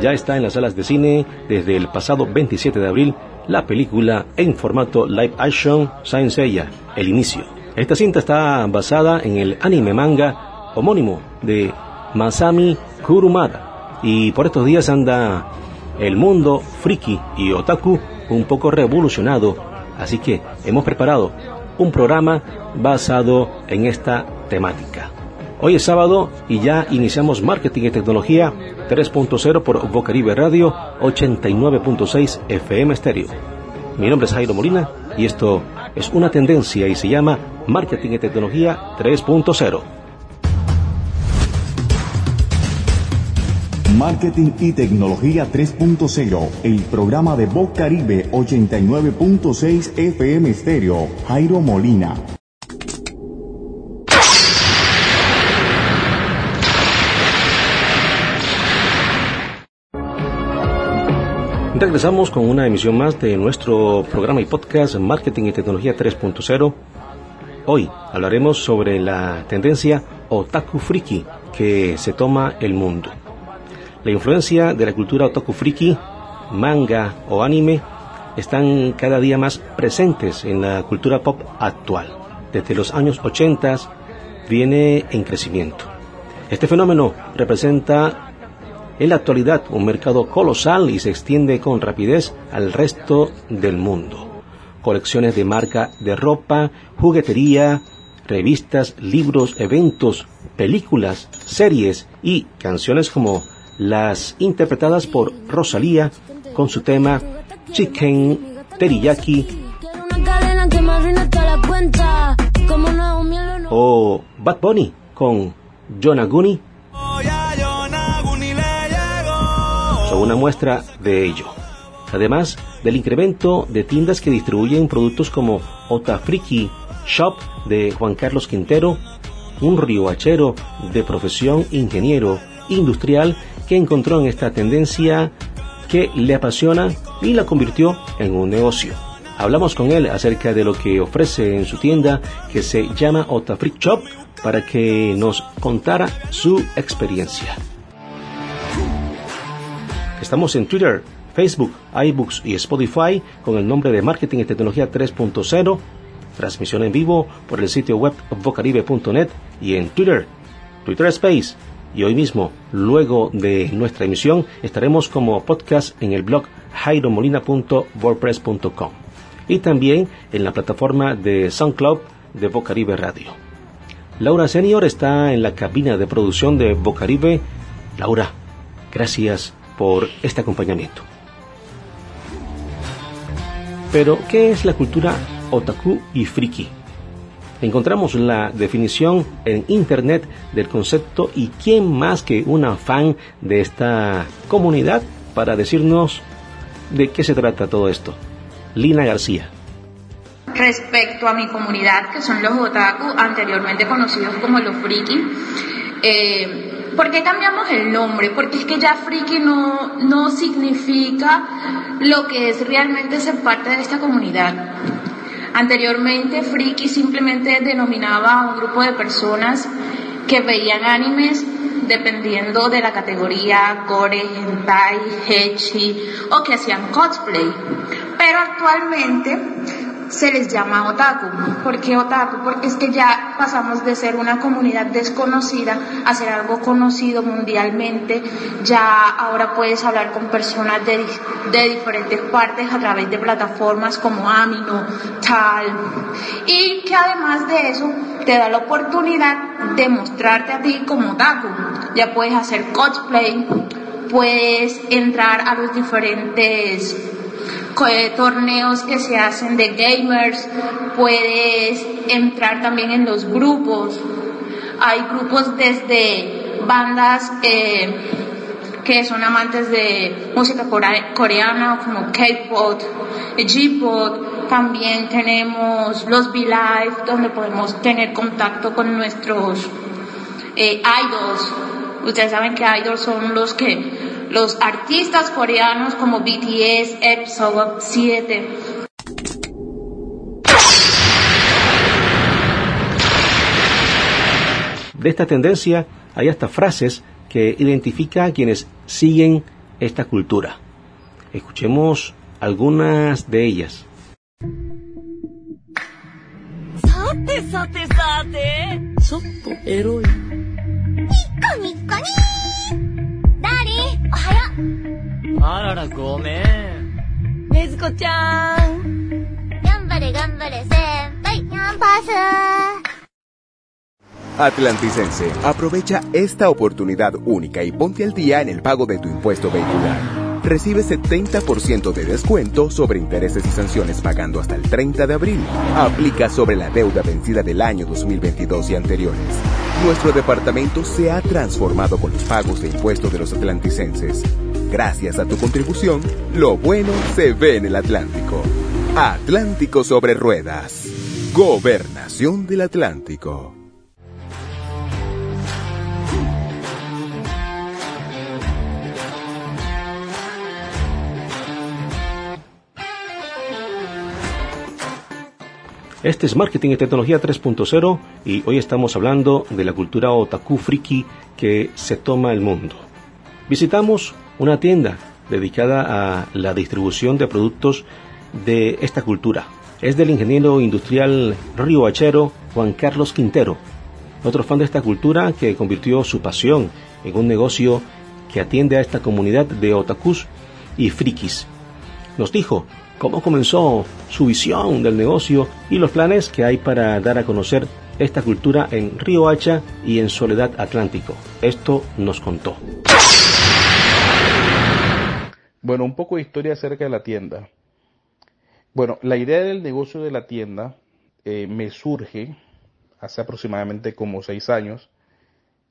Ya está en las salas de cine desde el pasado 27 de abril la película en formato live action Saint Seiya, El Inicio. Esta cinta está basada en el anime manga homónimo de Masami Kurumada y por estos días anda el mundo friki y otaku un poco revolucionado, así que hemos preparado un programa basado en esta temática. Hoy es sábado y ya iniciamos Marketing y Tecnología 3.0 por Bocaribe Radio 89.6 FM Stereo. Mi nombre es Jairo Molina y esto es una tendencia y se llama Marketing y Tecnología 3.0. Marketing y Tecnología 3.0, el programa de Voz Caribe 89.6 FM Stereo, Jairo Molina. Regresamos con una emisión más de nuestro programa y podcast Marketing y Tecnología 3.0. Hoy hablaremos sobre la tendencia otaku friki que se toma el mundo. La influencia de la cultura otaku friki, manga o anime están cada día más presentes en la cultura pop actual. Desde los años 80 viene en crecimiento. Este fenómeno representa en la actualidad un mercado colosal y se extiende con rapidez al resto del mundo. Colecciones de marca de ropa, juguetería, revistas, libros, eventos, películas, series y canciones como las interpretadas por Rosalía con su tema Chicken Teriyaki o Bad Bunny con Yonaguni una muestra de ello. Además del incremento de tiendas que distribuyen productos como Otafriki Shop de Juan Carlos Quintero, un riohachero de profesión ingeniero industrial que encontró en esta tendencia que le apasiona y la convirtió en un negocio. Hablamos con él acerca de lo que ofrece en su tienda que se llama Otafrik Shop para que nos contara su experiencia. Estamos en Twitter, Facebook, iBooks y Spotify con el nombre de Marketing y Tecnología 3.0. Transmisión en vivo por el sitio web vocaribe.net y en Twitter, Twitter Space. Y hoy mismo, luego de nuestra emisión, estaremos como podcast en el blog jairomolina.wordpress.com y también en la plataforma de SoundCloud de Vocaribe Radio. Laura Senior está en la cabina de producción de Vocaribe. Laura, gracias por este acompañamiento. Pero, ¿qué es la cultura otaku y friki? Encontramos la definición en internet del concepto y quién más que una fan de esta comunidad para decirnos de qué se trata todo esto. Lina García. Respecto a mi comunidad, que son los otaku, anteriormente conocidos como los friki, eh, ¿Por qué cambiamos el nombre? Porque es que ya friki no, no significa lo que es realmente ser parte de esta comunidad. Anteriormente friki simplemente denominaba a un grupo de personas que veían animes dependiendo de la categoría core, hentai, hechi o que hacían cosplay. Pero actualmente se les llama otaku. ¿Por qué otaku? Porque es que ya pasamos de ser una comunidad desconocida a ser algo conocido mundialmente. Ya ahora puedes hablar con personas de, de diferentes partes a través de plataformas como Amino, Tal. Y que además de eso te da la oportunidad de mostrarte a ti como otaku. Ya puedes hacer cosplay, puedes entrar a los diferentes torneos que se hacen de gamers, puedes entrar también en los grupos. Hay grupos desde bandas eh, que son amantes de música coreana como K-pop, G-pop. También tenemos los V-Live donde podemos tener contacto con nuestros eh, idols. Ustedes saben que idols son los que los artistas coreanos como BTS, EXO 7. De esta tendencia hay hasta frases que identifica a quienes siguen esta cultura. Escuchemos algunas de ellas. Atlanticense, aprovecha esta oportunidad única y ponte al día en el pago de tu impuesto vehicular. Recibe 70% de descuento sobre intereses y sanciones pagando hasta el 30 de abril. Aplica sobre la deuda vencida del año 2022 y anteriores. Nuestro departamento se ha transformado con los pagos de impuestos de los atlanticenses. Gracias a tu contribución, lo bueno se ve en el Atlántico. Atlántico sobre ruedas. Gobernación del Atlántico. Este es Marketing y Tecnología 3.0 y hoy estamos hablando de la cultura otaku friki que se toma el mundo. Visitamos una tienda dedicada a la distribución de productos de esta cultura. Es del ingeniero industrial río Hachero Juan Carlos Quintero, otro fan de esta cultura que convirtió su pasión en un negocio que atiende a esta comunidad de otakus y frikis. Nos dijo cómo comenzó su visión del negocio y los planes que hay para dar a conocer esta cultura en Río Hacha y en Soledad Atlántico. Esto nos contó. Bueno, un poco de historia acerca de la tienda. Bueno, la idea del negocio de la tienda eh, me surge hace aproximadamente como seis años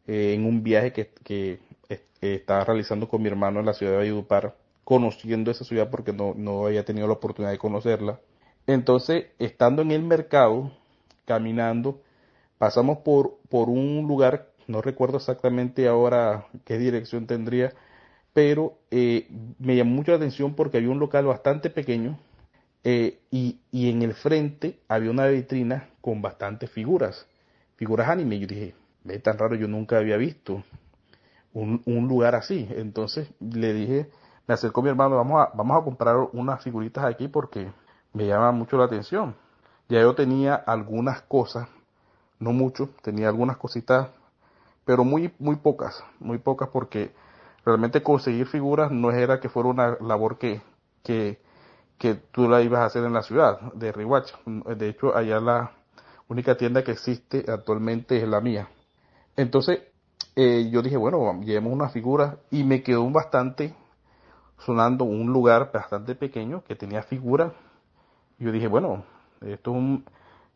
eh, en un viaje que, que eh, estaba realizando con mi hermano en la ciudad de Valledupar conociendo esa ciudad porque no, no había tenido la oportunidad de conocerla. Entonces, estando en el mercado, caminando, pasamos por, por un lugar, no recuerdo exactamente ahora qué dirección tendría, pero eh, me llamó mucho la atención porque había un local bastante pequeño eh, y, y, en el frente había una vitrina con bastantes figuras, figuras anime. Yo dije, ve tan raro, yo nunca había visto un, un lugar así. Entonces le dije me acercó mi hermano, vamos a, vamos a comprar unas figuritas aquí porque me llama mucho la atención. Ya yo tenía algunas cosas, no mucho, tenía algunas cositas, pero muy, muy pocas, muy pocas porque realmente conseguir figuras no era que fuera una labor que, que, que tú la ibas a hacer en la ciudad de Rihuacha. De hecho, allá la única tienda que existe actualmente es la mía. Entonces, eh, yo dije, bueno, llevemos unas figuras y me quedó bastante sonando un lugar bastante pequeño que tenía figuras. Yo dije, bueno, esto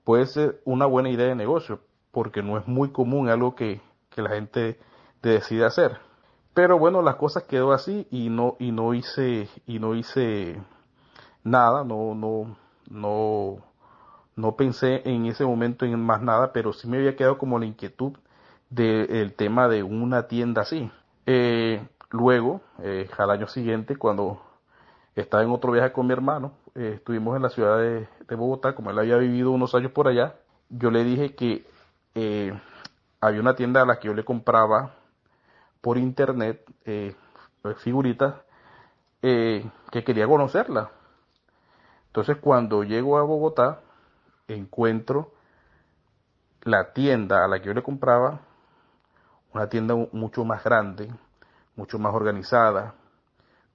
puede ser una buena idea de negocio, porque no es muy común algo que, que la gente decide hacer. Pero bueno, las cosas quedó así y no, y no hice, y no hice nada, no, no, no, no pensé en ese momento en más nada, pero sí me había quedado como la inquietud del tema de una tienda así. Eh, Luego, eh, al año siguiente, cuando estaba en otro viaje con mi hermano, eh, estuvimos en la ciudad de, Bogotá, como él había vivido unos años por allá, yo le dije que eh, había una tienda a la que yo le compraba por internet figuritas que quería conocerla. Entonces cuando llego a Bogotá, encuentro la tienda a la que yo le compraba, una tienda mucho más grande, mucho más organizada,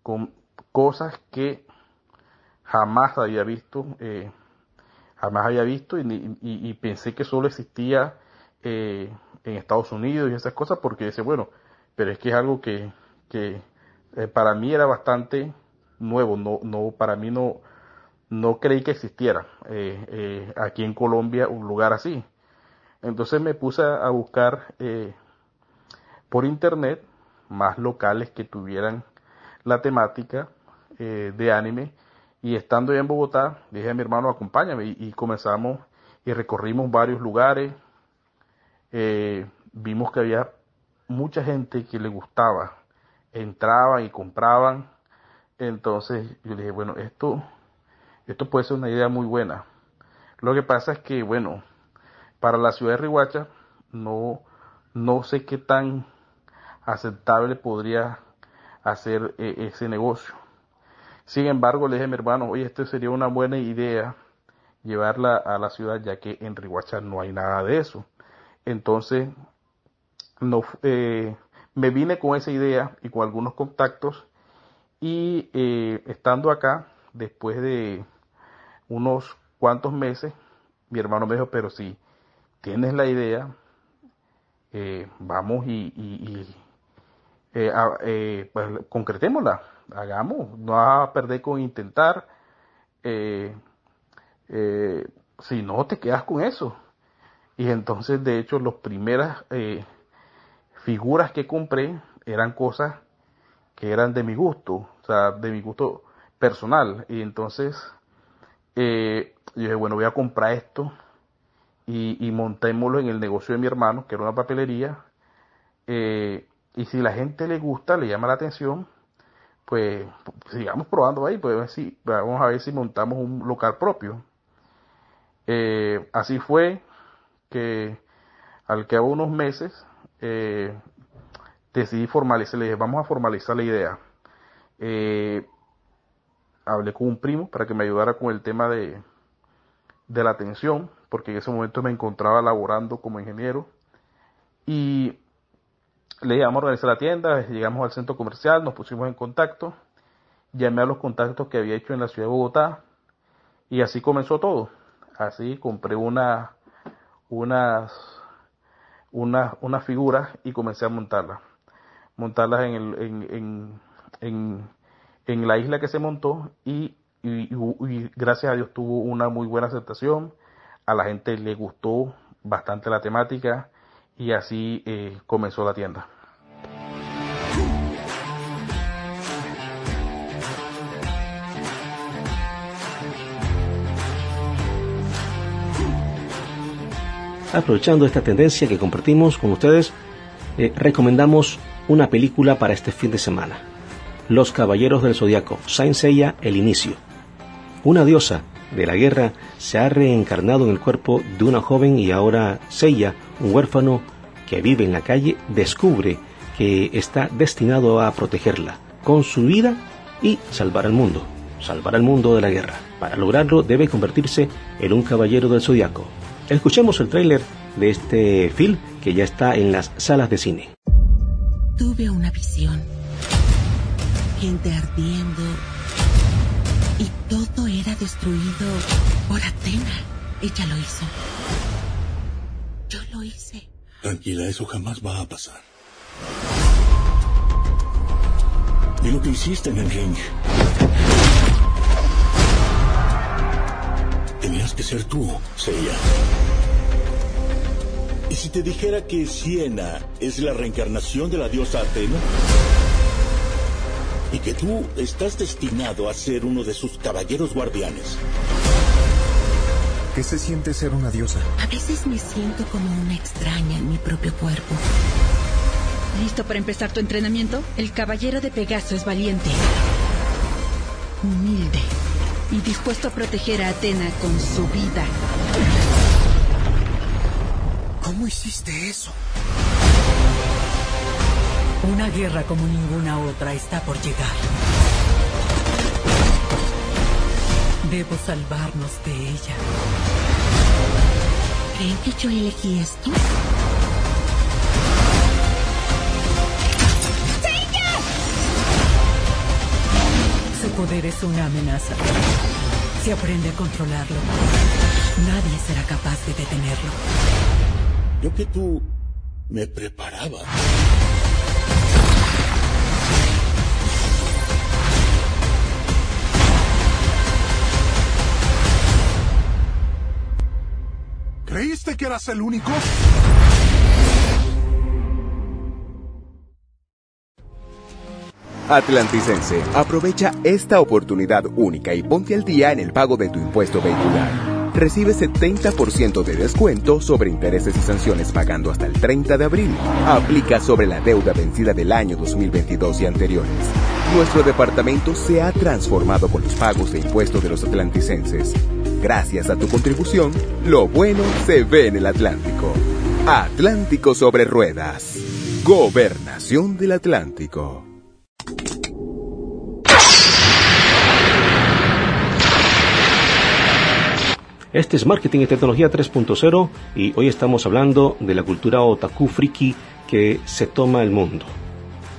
con cosas que jamás había visto, eh, jamás había visto y, pensé que solo existía eh, en Estados Unidos y esas cosas porque decía, bueno, pero es que es algo que, que eh, para mí era bastante nuevo, no, no, para mí no, no creí que existiera aquí en Colombia un lugar así. Entonces me puse a buscar por internet más locales que tuvieran la temática eh, de anime. Y estando ya en Bogotá, dije a mi hermano, acompáñame. Y, comenzamos y recorrimos varios lugares. Eh, vimos que había mucha gente que le gustaba. Entraban y compraban. Entonces yo dije, bueno, esto, esto puede ser una idea muy buena. Lo que pasa es que, bueno, para la ciudad de Rihuacha no, no sé qué tan aceptable podría hacer eh, ese negocio. Sin embargo, le dije a mi hermano, oye, esto sería una buena idea llevarla a la ciudad, ya que en Riguacha no hay nada de eso. Entonces, no, eh, me vine con esa idea y con algunos contactos y eh, estando acá, después de unos cuantos meses, mi hermano me dijo, pero si tienes la idea, eh, vamos y, y, pues concretémosla, hagamos, no vas a perder con intentar. si no, te quedas con eso. Y entonces, de hecho, las primeras figuras que compré eran cosas que eran de mi gusto, o sea, de mi gusto personal. Y entonces, eh, yo dije, bueno, voy a comprar esto y, montémoslo en el negocio de mi hermano, que era una papelería. Eh, y si la gente le gusta, le llama la atención, pues sigamos probando ahí, pues si, vamos a ver si montamos un local propio. así fue, que al cabo de unos meses eh, decidí formalizar, le dije, vamos a formalizar la idea. Eh, hablé con un primo para que me ayudara con el tema de, de la atención, porque en ese momento me encontraba laborando como ingeniero. Y le dije, vamos a organizar la tienda, llegamos al centro comercial, nos pusimos en contacto, llamé a los contactos que había hecho en la ciudad de Bogotá, y así comenzó todo. Así compré una unas, unas, unas figuras y comencé a montarlas. Montarlas en, el, en, en, en, la isla que se montó y, y, gracias a Dios tuvo una muy buena aceptación. A la gente le gustó bastante la temática y así eh, comenzó la tienda. Aprovechando esta tendencia que compartimos con ustedes, eh, recomendamos una película para este fin de semana. Los Caballeros del Zodiaco, Saint Seiya, El Inicio. Una diosa de la guerra se ha reencarnado en el cuerpo de una joven y ahora Seiya, un huérfano que vive en la calle, descubre que está destinado a protegerla con su vida y salvar al mundo, salvar al mundo de la guerra. Para lograrlo debe convertirse en un caballero del zodiaco, Escuchemos el tráiler de este film que ya está en las salas de cine. Tuve una visión. Gente ardiendo. Y todo era destruido por Atena. Ella lo hizo. Yo lo hice. Tranquila, eso jamás va a pasar. Y lo que hiciste en el ring. Ser tú, Seiya. ¿Y si te dijera que Siena es la reencarnación de la diosa Atena? Y que tú estás destinado a ser uno de sus caballeros guardianes. ¿Qué se siente ser una diosa? A veces me siento como una extraña en mi propio cuerpo. ¿Listo para empezar tu entrenamiento? El caballero de Pegaso es valiente, humilde y dispuesto a proteger a Atena con su vida. ¿Cómo hiciste eso? Una guerra como ninguna otra está por llegar. Debo salvarnos de ella. ¿Creen que yo elegí esto? Poder es una amenaza. Si aprende a controlarlo, nadie será capaz de detenerlo. Yo que tú me preparaba. ¿Creíste que eras el único? Atlanticense, aprovecha esta oportunidad única y ponte al día en el pago de tu impuesto vehicular. Recibe 70% de descuento sobre intereses y sanciones pagando hasta el 30 de abril. Aplica sobre la deuda vencida del año 2022 y anteriores. Nuestro departamento se ha transformado con los pagos de impuestos de los atlanticenses. Gracias a tu contribución, lo bueno se ve en el Atlántico. Atlántico sobre ruedas. Gobernación del Atlántico. Este es Marketing y Tecnología 3.0 y hoy estamos hablando de la cultura otaku friki que se toma el mundo.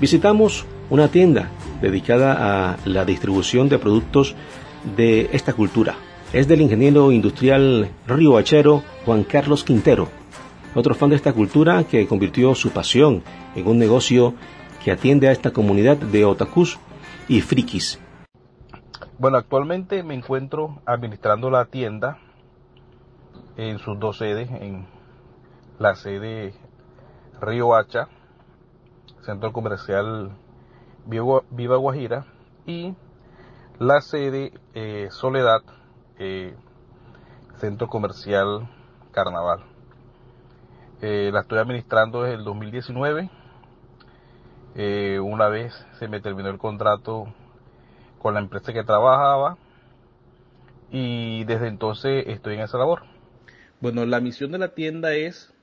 Visitamos una tienda dedicada a la distribución de productos de esta cultura. Es del ingeniero industrial río Hachero Juan Carlos Quintero, otro fan de esta cultura que convirtió su pasión en un negocio que atiende a esta comunidad de otakus y frikis. Bueno, actualmente me encuentro administrando la tienda en sus dos sedes, en la sede Río Hacha, Centro Comercial Viva Guajira, y la sede eh, Soledad, eh, Centro Comercial Carnaval. Eh, la estoy administrando desde el 2019. Una vez se me terminó el contrato con la empresa que trabajaba y desde entonces estoy en esa labor. Bueno, la misión de la tienda es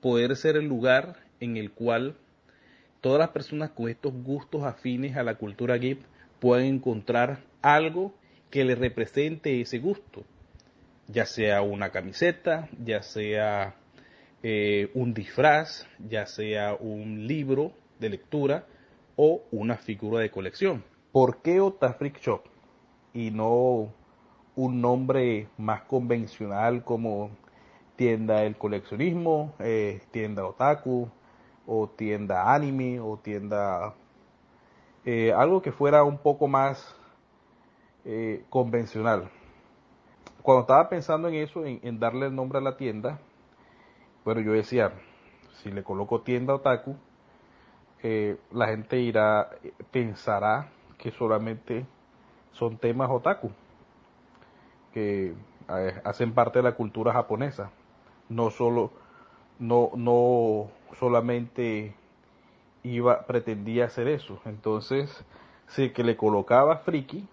poder ser el lugar en el cual todas las personas con estos gustos afines a la cultura geek puedan encontrar algo que les represente ese gusto, ya sea una camiseta, ya sea eh, un disfraz, ya sea un libro de lectura o una figura de colección. ¿Por qué Otafric Shop y no un nombre más convencional como tienda del coleccionismo, eh, tienda otaku, o tienda anime, o tienda eh, algo que fuera un poco más eh, convencional. Cuando estaba pensando en eso, en, darle el nombre a la tienda, bueno, yo decía, si le coloco tienda otaku, la gente irá, pensará que solamente son temas otaku, que hacen parte de la cultura japonesa. No solo no no solamente iba pretendía hacer eso. Entonces si que le colocaba friki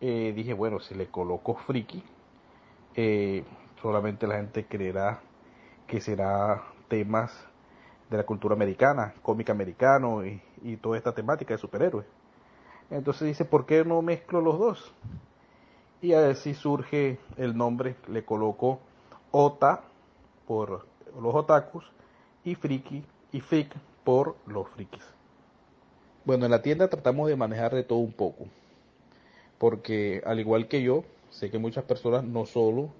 eh, dije bueno si le coloco friki eh, solamente la gente creerá que será temas de la cultura americana cómic americano y, y toda esta temática de superhéroes entonces dice por qué no mezclo los dos y así surge el nombre le coloco Ota por los otakus y Friki y Freak por los frikis. Bueno, en la tienda tratamos de manejar de todo un poco, porque al igual que yo, sé que muchas personas no solo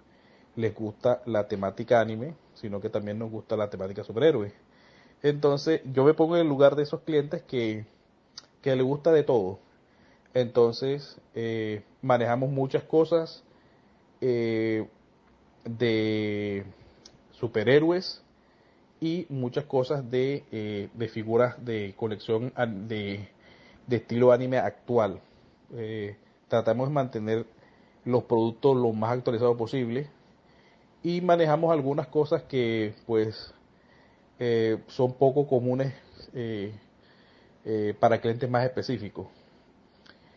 les gusta la temática anime, sino que también nos gusta la temática superhéroe. Entonces, yo me pongo en el lugar de esos clientes que, que les gusta de todo. Entonces, eh, manejamos muchas cosas eh, de superhéroes y muchas cosas de, eh, de figuras de colección de, de estilo anime actual. Tratamos de mantener los productos lo más actualizados posible y manejamos algunas cosas que pues eh, son poco comunes para clientes más específicos.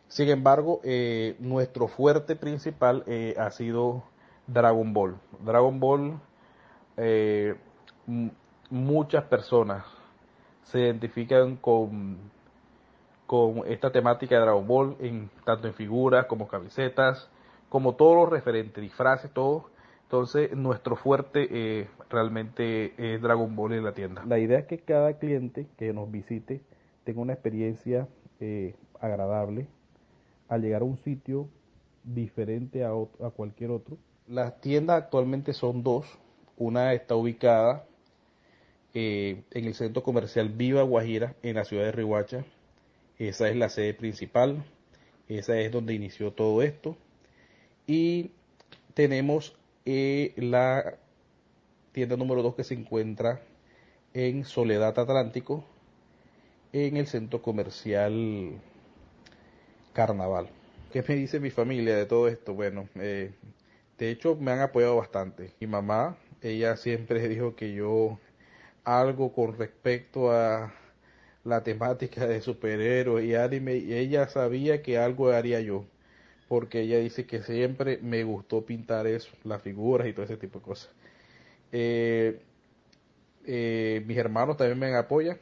Sin embargo, nuestro fuerte principal ha sido Dragon Ball. Dragon Ball eh, muchas personas se identifican con, con esta temática de Dragon Ball, en, tanto en figuras como camisetas, como todos los referentes, disfraces, todo. Entonces, nuestro fuerte eh, realmente es Dragon Ball en la tienda. La idea es que cada cliente que nos visite tenga una experiencia eh, agradable al llegar a un sitio diferente a, a cualquier otro. Las tiendas actualmente son dos, una está ubicada eh, en el centro comercial Viva Guajira, en la ciudad de Rihuacha. Esa es la sede principal. Esa es donde inició todo esto. Y tenemos eh, la tienda número 2 que se encuentra en Soledad Atlántico, en el centro comercial Carnaval. ¿Qué me dice mi familia de todo esto? Bueno, eh, de hecho me han apoyado bastante. Mi mamá ella siempre dijo que yo algo con respecto a la temática de superhéroes y anime, y ella sabía que algo haría yo, porque ella dice que siempre me gustó pintar eso, las figuras y todo ese tipo de cosas. Eh, eh, mis hermanos también me apoyan,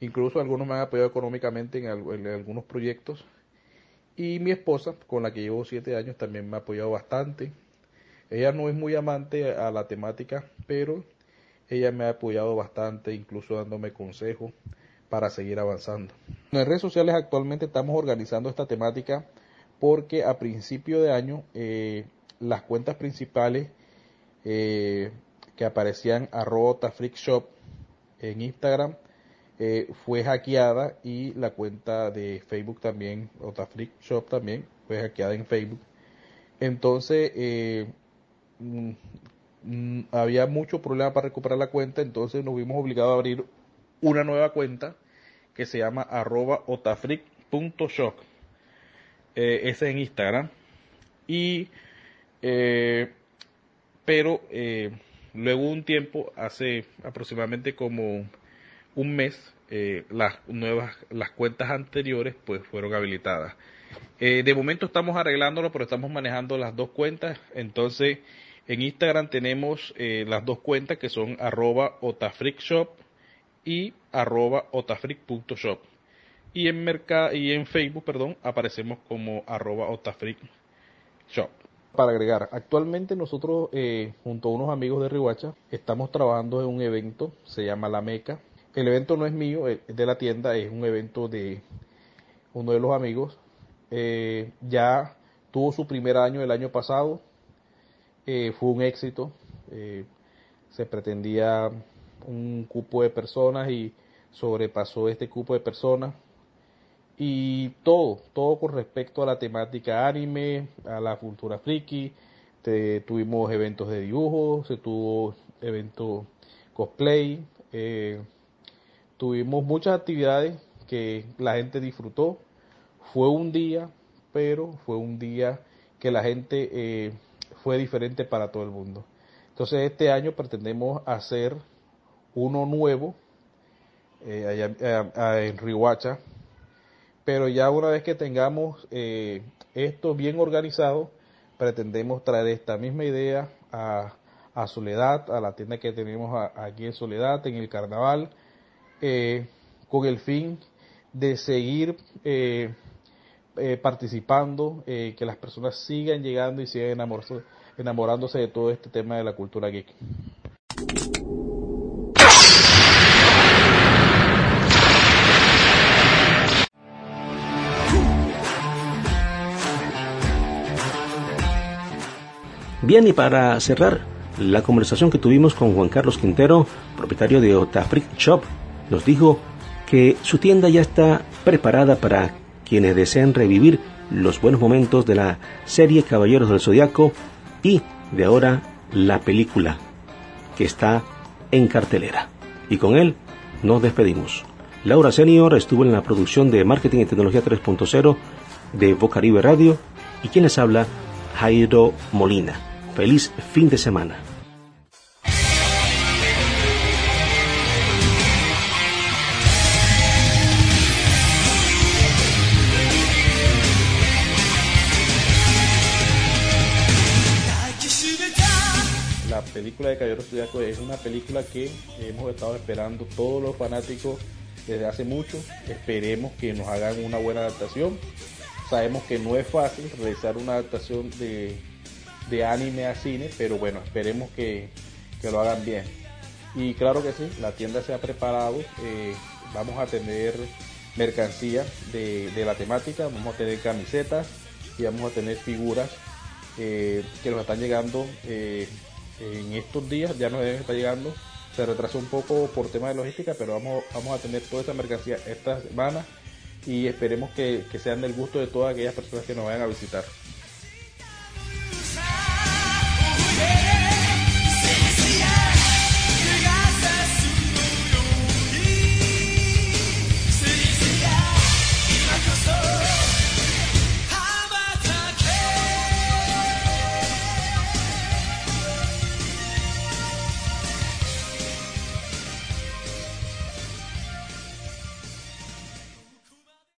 Incluso algunos me han apoyado económicamente en, algunos proyectos. Y mi esposa, con la que llevo siete años, también me ha apoyado bastante. Ella no es muy amante a la temática, pero ella me ha apoyado bastante, incluso dándome consejos para seguir avanzando. En redes sociales actualmente estamos organizando esta temática porque a principio de año eh, las cuentas principales eh, que aparecían arroba Freak Shop en Instagram eh, fue hackeada y la cuenta de Facebook también, Otafreak Shop también, fue hackeada en Facebook. Entonces, mm, mm, había mucho problema para recuperar la cuenta, entonces nos vimos obligados a abrir una nueva cuenta que se llama arroba otafreak.shop. Eh, en Instagram. Y, eh, pero luego un tiempo, hace aproximadamente como un mes eh, las nuevas las cuentas anteriores pues fueron habilitadas. Eh, de momento estamos arreglándolo pero estamos manejando las dos cuentas. Entonces en Instagram tenemos eh, las dos cuentas que son arroba y arroba otafreak.shop y en y en Facebook perdón aparecemos como arroba otafreakshop para agregar, actualmente nosotros junto a unos amigos de Rihuacha estamos trabajando en un evento, se llama La Meca, el evento no es mío, es de la tienda, es un evento de uno de los amigos. Eh, ya tuvo su primer año el año pasado, eh, fue un éxito. Eh, se pretendía un cupo de personas y sobrepasó este cupo de personas. Y todo, todo con respecto a la temática anime, a la cultura friki. tuvimos eventos de dibujo, se tuvo eventos cosplay. Eh, tuvimos muchas actividades que la gente disfrutó. Fue un día, pero fue un día que la gente eh, fue diferente para todo el mundo. Entonces este año pretendemos hacer uno nuevo eh, allá, en Rihuacha, pero ya una vez que tengamos eh, esto bien organizado, pretendemos traer esta misma idea a, Soledad, a la tienda que tenemos aquí en Soledad, en el carnaval, eh, con el fin de seguir eh, eh, participando, que las personas sigan llegando y sigan enamorándose de todo este tema de la cultura geek. Bien, y para cerrar la conversación que tuvimos con Juan Carlos Quintero, propietario de Otafric Shop, nos dijo que su tienda ya está preparada para quienes deseen revivir los buenos momentos de la serie Caballeros del Zodiaco y de ahora la película que está en cartelera. Y con él nos despedimos. Laura Senior estuvo en la producción de Marketing y Tecnología 3.0 de Bocaribe Radio y quien les habla, Jairo Molina. Feliz fin de semana. película de Caballero Zodiaco es una película que hemos estado esperando todos los fanáticos desde hace mucho. Esperemos que nos hagan una buena adaptación. Sabemos que no es fácil realizar una adaptación de, anime a cine, pero bueno, esperemos que, lo hagan bien. Y claro que sí, la tienda se ha preparado. Eh, vamos a tener mercancía de, la temática, vamos a tener camisetas y vamos a tener figuras eh, que nos están llegando eh, en estos días, ya nos estar llegando. Se retrasó un poco por tema de logística, pero vamos, vamos a tener toda esta mercancía esta semana y esperemos que, que sean del gusto de todas aquellas personas que nos vayan a visitar.